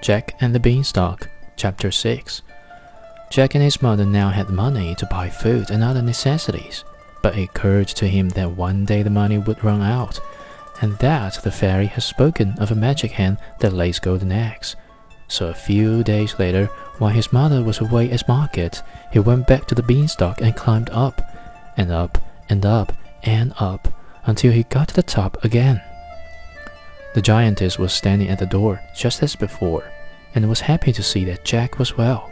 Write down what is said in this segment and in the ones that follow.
Jack and the Beanstalk, Chapter 6 Jack and his mother now had money to buy food and other necessities, but it occurred to him that one day the money would run out, and that the fairy had spoken of a magic hen that lays golden eggs. So a few days later, while his mother was away at market, he went back to the beanstalk and climbed up, and up, and up, and up, until he got to the top again. The giantess was standing at the door just as before, and was happy to see that Jack was well.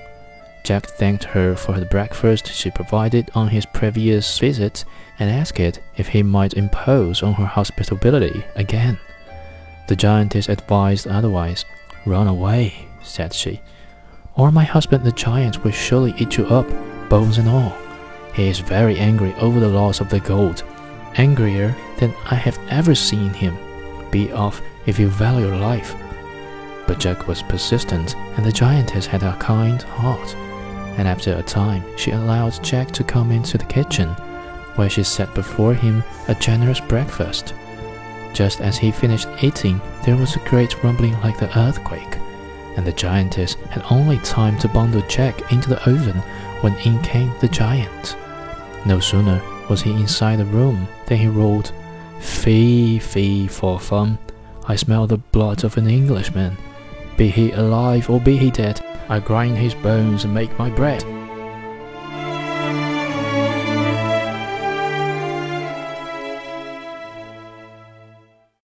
Jack thanked her for the breakfast she provided on his previous visit and asked it if he might impose on her hospitality again. The giantess advised otherwise. Run away, said she, or my husband the giant will surely eat you up, bones and all. He is very angry over the loss of the gold, angrier than I have ever seen him. Be off if you value life. But Jack was persistent, and the giantess had a kind heart. And after a time, she allowed Jack to come into the kitchen, where she set before him a generous breakfast. Just as he finished eating, there was a great rumbling like the earthquake, and the giantess had only time to bundle Jack into the oven when in came the giant. No sooner was he inside the room than he roared, Fee, fee, for fun. I smell the blood of an Englishman. Be he alive or be he dead, I grind his bones and make my bread.